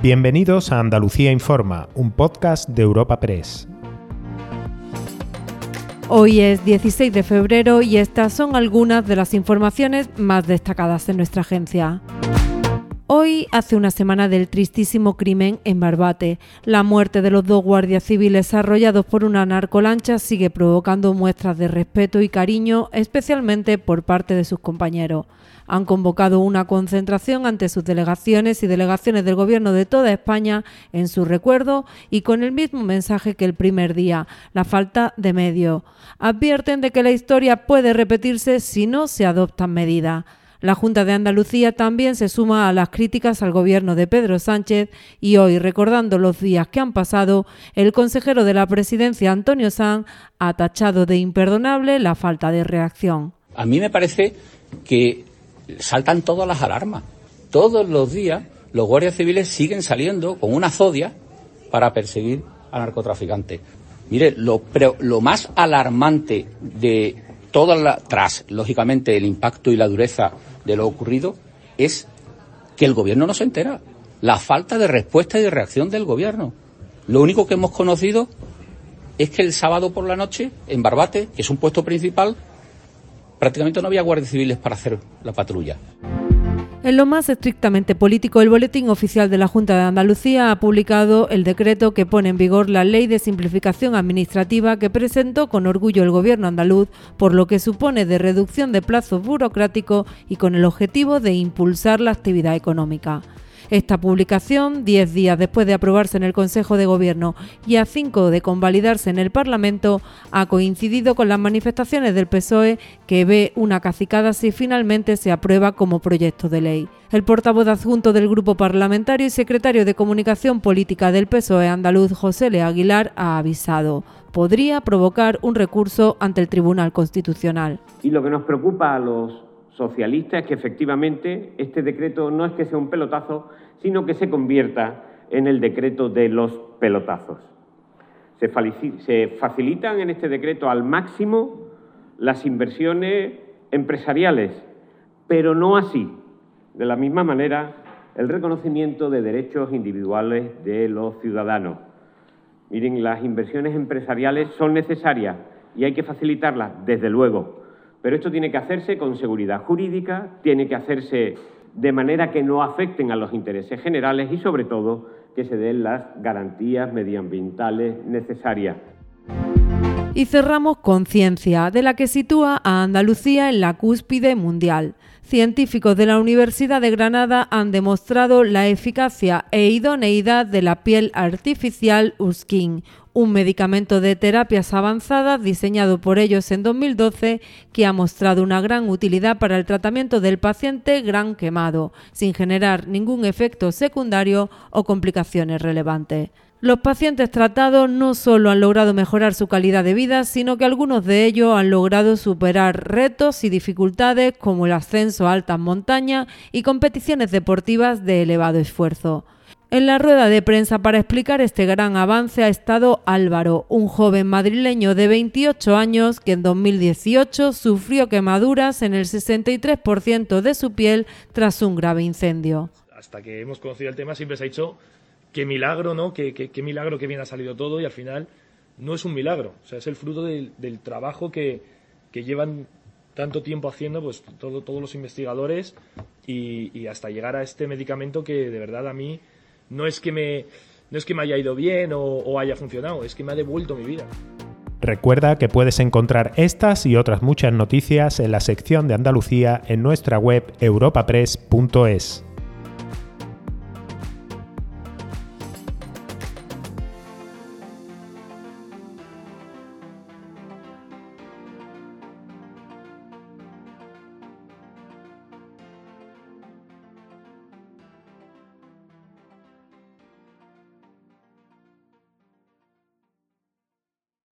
Bienvenidos a Andalucía Informa, un podcast de Europa Press. Hoy es 16 de febrero y estas son algunas de las informaciones más destacadas en nuestra agencia. Hoy hace una semana del tristísimo crimen en Barbate. La muerte de los dos guardias civiles arrollados por una narcolancha sigue provocando muestras de respeto y cariño, especialmente por parte de sus compañeros. Han convocado una concentración ante sus delegaciones y delegaciones del Gobierno de toda España en su recuerdo y con el mismo mensaje que el primer día, la falta de medios. Advierten de que la historia puede repetirse si no se adoptan medidas. La Junta de Andalucía también se suma a las críticas al gobierno de Pedro Sánchez y hoy, recordando los días que han pasado, el consejero de la presidencia, Antonio Sanz, ha tachado de imperdonable la falta de reacción. A mí me parece que saltan todas las alarmas. Todos los días los guardias civiles siguen saliendo con una zodia para perseguir a narcotraficantes. Mire, lo, lo más alarmante de todas las, tras, lógicamente, el impacto y la dureza de lo ocurrido, es que el gobierno no se entera. La falta de respuesta y de reacción del gobierno. Lo único que hemos conocido es que el sábado por la noche, en Barbate, que es un puesto principal, prácticamente no había guardias civiles para hacer la patrulla. En lo más estrictamente político, el Boletín Oficial de la Junta de Andalucía ha publicado el decreto que pone en vigor la Ley de Simplificación Administrativa que presentó con orgullo el Gobierno andaluz, por lo que supone de reducción de plazos burocráticos y con el objetivo de impulsar la actividad económica. Esta publicación, diez días después de aprobarse en el Consejo de Gobierno y a cinco de convalidarse en el Parlamento, ha coincidido con las manifestaciones del PSOE que ve una cacicada si finalmente se aprueba como proyecto de ley. El portavoz adjunto del Grupo Parlamentario y secretario de Comunicación Política del PSOE andaluz, José Le Aguilar, ha avisado podría provocar un recurso ante el Tribunal Constitucional. Y lo que nos preocupa a los socialista es que efectivamente este decreto no es que sea un pelotazo, sino que se convierta en el decreto de los pelotazos. Se, facilitan en este decreto al máximo las inversiones empresariales, pero no así, de la misma manera, el reconocimiento de derechos individuales de los ciudadanos. Miren, las inversiones empresariales son necesarias y hay que facilitarlas, desde luego, pero esto tiene que hacerse con seguridad jurídica, tiene que hacerse de manera que no afecten a los intereses generales y, sobre todo, que se den las garantías medioambientales necesarias. Y cerramos con ciencia, de la que sitúa a Andalucía en la cúspide mundial. Científicos de la Universidad de Granada han demostrado la eficacia e idoneidad de la piel artificial Uskin, un medicamento de terapias avanzadas diseñado por ellos en 2012 que ha mostrado una gran utilidad para el tratamiento del paciente gran quemado, sin generar ningún efecto secundario o complicaciones relevantes. Los pacientes tratados no solo han logrado mejorar su calidad de vida, sino que algunos de ellos han logrado superar retos y dificultades como el ascenso a altas montañas y competiciones deportivas de elevado esfuerzo. En la rueda de prensa para explicar este gran avance ha estado Álvaro, un joven madrileño de 28 años que en 2018 sufrió quemaduras en el 63% de su piel tras un grave incendio. Hasta que hemos conocido el tema siempre se ha dicho qué milagro, ¿no? Qué, milagro que bien ha salido todo y al final no es un milagro, o sea, es el fruto del, trabajo que, llevan tanto tiempo haciendo pues todos los investigadores y, y hasta llegar a este medicamento que de verdad a mí no es que me, no es que me haya ido bien o, o haya funcionado, es que me ha devuelto mi vida. Recuerda que puedes encontrar estas y otras muchas noticias en la sección de Andalucía en nuestra web europapress.es.